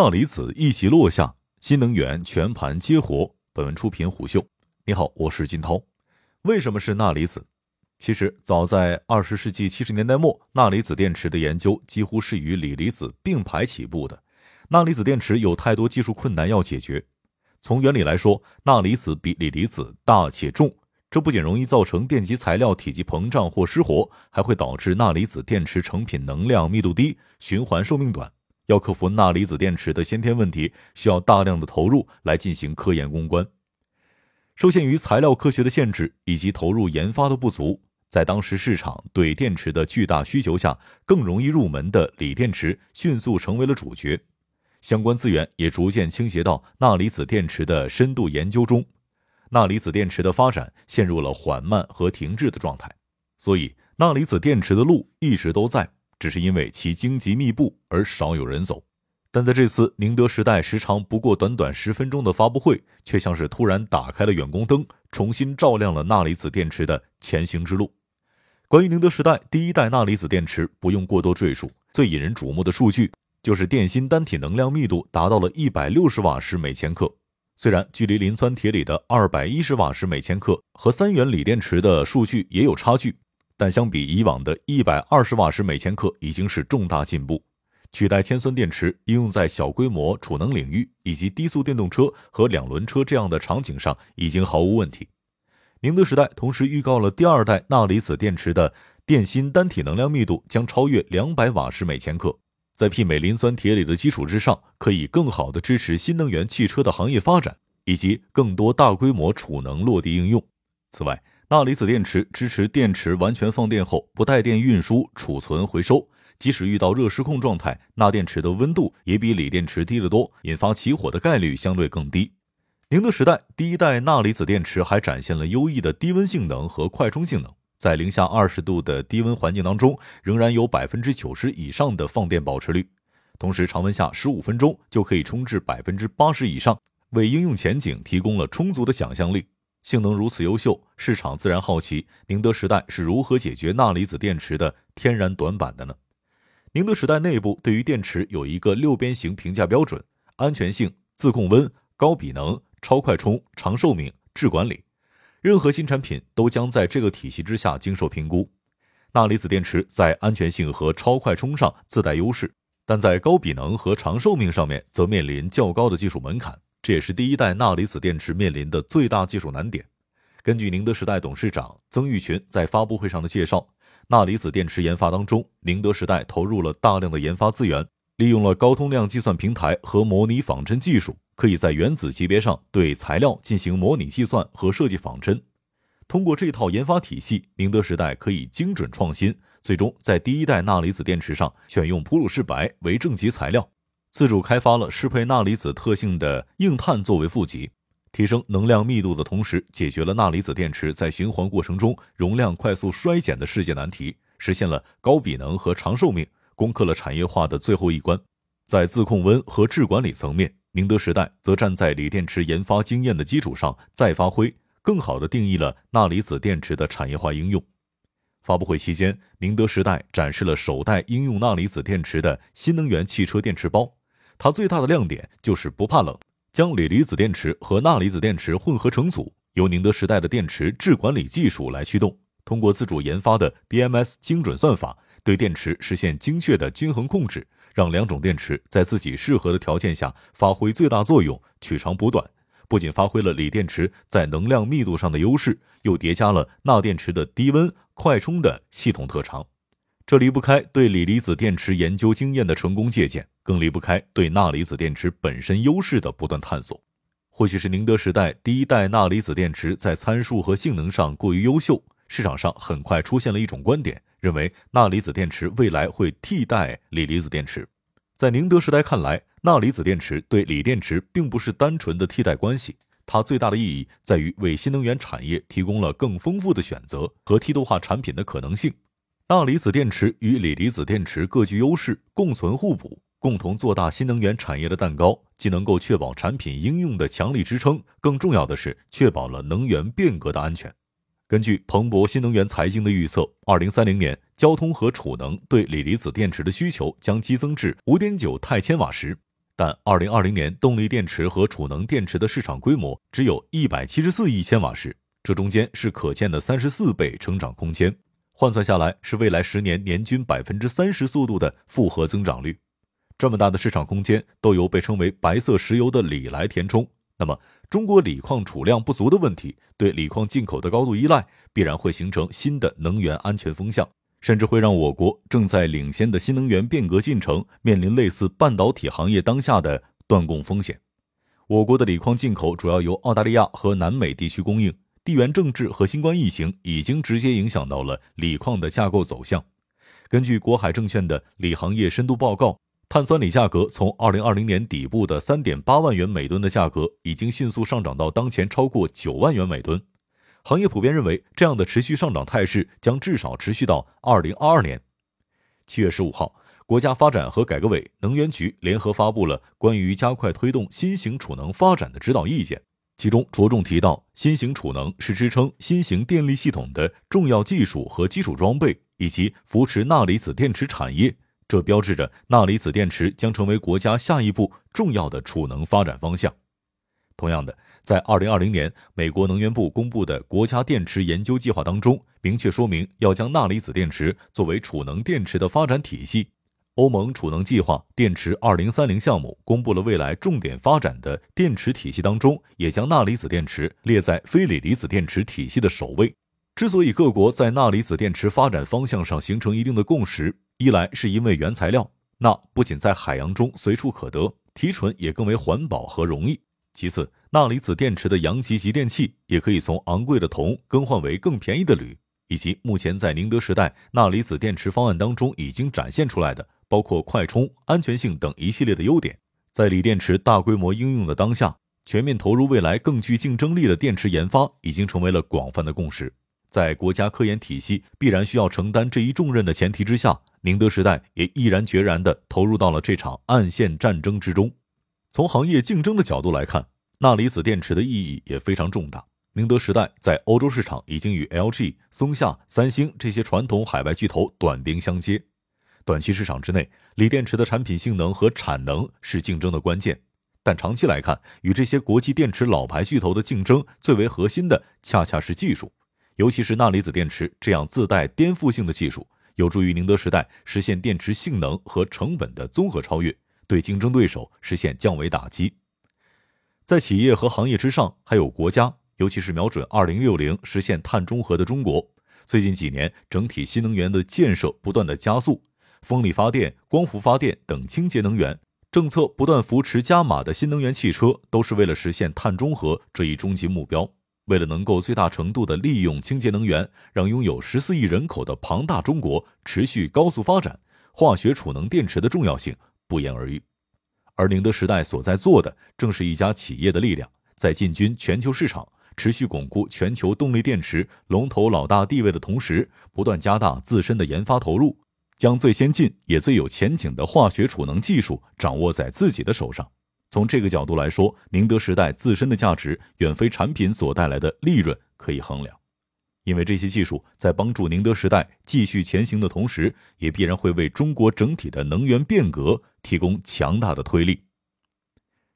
钠离子一起落下，新能源全盘接活。本文出品虎嗅，你好，我是金涛。为什么是钠离子？其实早在二十世纪七十年代末，钠离子电池的研究几乎是与锂离子并排起步的。钠离子电池有太多技术困难要解决。从原理来说，钠离子比锂离子大且重，这不仅容易造成电极材料体积膨胀或失活，还会导致钠离子电池成品能量密度低，循环寿命短。要克服钠离子电池的先天问题，需要大量的投入来进行科研攻关。受限于材料科学的限制以及投入研发的不足，在当时市场对电池的巨大需求下，更容易入门的锂电池迅速成为了主角。相关资源也逐渐倾斜到钠离子电池的深度研究中，钠离子电池的发展陷入了缓慢和停滞的状态。所以，钠离子电池的路一直都在。只是因为其荆棘密布而少有人走，但在这次宁德时代时长不过短短十分钟的发布会，却像是突然打开了远光灯，重新照亮了钠离子电池的前行之路。关于宁德时代第一代钠离子电池，不用过多赘述，最引人瞩目的数据就是电芯单体能量密度达到了一百六十瓦时每千克。虽然距离磷酸铁锂的二百一十瓦时每千克和三元锂电池的数据也有差距。但相比以往的一百二十瓦时每千克，已经是重大进步。取代铅酸电池应用在小规模储能领域以及低速电动车和两轮车这样的场景上，已经毫无问题。宁德时代同时预告了第二代钠离子电池的电芯单体能量密度将超越两百瓦时每千克，在媲美磷酸铁锂的基础之上，可以更好的支持新能源汽车的行业发展以及更多大规模储能落地应用。此外，钠离子电池支持电池完全放电后不带电运输、储存、回收，即使遇到热失控状态，钠电池的温度也比锂电池低得多，引发起火的概率相对更低。宁德时代第一代钠离子电池还展现了优异的低温性能和快充性能，在零下二十度的低温环境当中，仍然有百分之九十以上的放电保持率，同时常温下十五分钟就可以充至百分之八十以上，为应用前景提供了充足的想象力。性能如此优秀，市场自然好奇宁德时代是如何解决钠离子电池的天然短板的呢？宁德时代内部对于电池有一个六边形评价标准：安全性、自控温、高比能、超快充、长寿命、质管理。任何新产品都将在这个体系之下经受评估。钠离子电池在安全性和超快充上自带优势，但在高比能和长寿命上面则面临较高的技术门槛。这也是第一代钠离子电池面临的最大技术难点。根据宁德时代董事长曾毓群在发布会上的介绍，钠离子电池研发当中，宁德时代投入了大量的研发资源，利用了高通量计算平台和模拟仿真技术，可以在原子级别上对材料进行模拟计算和设计仿真。通过这套研发体系，宁德时代可以精准创新，最终在第一代钠离子电池上选用普鲁士白为正极材料。自主开发了适配钠离子特性的硬碳作为负极，提升能量密度的同时，解决了钠离子电池在循环过程中容量快速衰减的世界难题，实现了高比能和长寿命，攻克了产业化的最后一关。在自控温和质管理层面，宁德时代则站在锂电池研发经验的基础上再发挥，更好地定义了钠离子电池的产业化应用。发布会期间，宁德时代展示了首代应用钠离子电池的新能源汽车电池包。它最大的亮点就是不怕冷，将锂离子电池和钠离子电池混合成组，由宁德时代的电池质管理技术来驱动，通过自主研发的 BMS 精准算法，对电池实现精确的均衡控制，让两种电池在自己适合的条件下发挥最大作用，取长补短。不仅发挥了锂电池在能量密度上的优势，又叠加了钠电池的低温快充的系统特长。这离不开对锂离子电池研究经验的成功借鉴，更离不开对钠离子电池本身优势的不断探索。或许是宁德时代第一代钠离子电池在参数和性能上过于优秀，市场上很快出现了一种观点，认为钠离子电池未来会替代锂离子电池。在宁德时代看来，钠离子电池对锂电池并不是单纯的替代关系，它最大的意义在于为新能源产业提供了更丰富的选择和梯度化产品的可能性。钠离子电池与锂离子电池各具优势，共存互补，共同做大新能源产业的蛋糕。既能够确保产品应用的强力支撑，更重要的是确保了能源变革的安全。根据彭博新能源财经的预测，二零三零年，交通和储能对锂离子电池的需求将激增至五点九太千瓦时。但2020年动力电池和储能电池的市场规模只有一百七十四亿千瓦时，这中间是可见的三十四倍成长空间，换算下来是未来十年年均百分之三十速度的复合增长率。这么大的市场空间都由被称为“白色石油”的锂来填充，那么中国锂矿储量不足的问题，对锂矿进口的高度依赖，必然会形成新的能源安全风向。甚至会让我国正在领先的新能源变革进程面临类似半导体行业当下的断供风险。我国的锂矿进口主要由澳大利亚和南美地区供应，地缘政治和新冠疫情已经直接影响到了锂矿的架构走向。根据国海证券的锂行业深度报告，碳酸锂价格从2020年底部的3.8万元每吨的价格，已经迅速上涨到当前超过9万元每吨。行业普遍认为，这样的持续上涨态势将至少持续到二零二二年。七月十五号，国家发展和改革委、能源局联合发布了关于加快推动新型储能发展的指导意见，其中着重提到，新型储能是支撑新型电力系统的重要技术和基础装备，以及扶持钠离子电池产业。这标志着钠离子电池将成为国家下一步重要的储能发展方向。同样的。在二零二零年，美国能源部公布的国家电池研究计划当中，明确说明要将钠离子电池作为储能电池的发展体系。欧盟储能计划电池二零三零项目公布了未来重点发展的电池体系当中，也将钠离子电池列在非锂离子电池体系的首位。之所以各国在钠离子电池发展方向上形成一定的共识，一来是因为原材料钠不仅在海洋中随处可得，提纯也更为环保和容易。其次，钠离子电池的阳极集电器也可以从昂贵的铜更换为更便宜的铝，以及目前在宁德时代钠离子电池方案当中已经展现出来的，包括快充、安全性等一系列的优点，在锂电池大规模应用的当下，全面投入未来更具竞争力的电池研发已经成为了广泛的共识。在国家科研体系必然需要承担这一重任的前提之下，宁德时代也毅然决然地投入到了这场暗线战争之中。从行业竞争的角度来看，钠离子电池的意义也非常重大。宁德时代在欧洲市场已经与 LG、松下、三星这些传统海外巨头短兵相接。短期市场之内，锂电池的产品性能和产能是竞争的关键，但长期来看，与这些国际电池老牌巨头的竞争最为核心的，恰恰是技术，尤其是钠离子电池这样自带颠覆性的技术，有助于宁德时代实现电池性能和成本的综合超越。对竞争对手实现降维打击，在企业和行业之上，还有国家，尤其是瞄准二零六零实现碳中和的中国。最近几年，整体新能源的建设不断的加速，风力发电、光伏发电等清洁能源政策不断扶持加码的新能源汽车，都是为了实现碳中和这一终极目标。为了能够最大程度的利用清洁能源，让拥有十四亿人口的庞大中国持续高速发展，化学储能电池的重要性。不言而喻，而宁德时代所在做的，正是一家企业的力量，在进军全球市场、持续巩固全球动力电池龙头老大地位的同时，不断加大自身的研发投入，将最先进也最有前景的化学储能技术掌握在自己的手上。从这个角度来说，宁德时代自身的价值远非产品所带来的利润可以衡量。因为这些技术在帮助宁德时代继续前行的同时，也必然会为中国整体的能源变革提供强大的推力。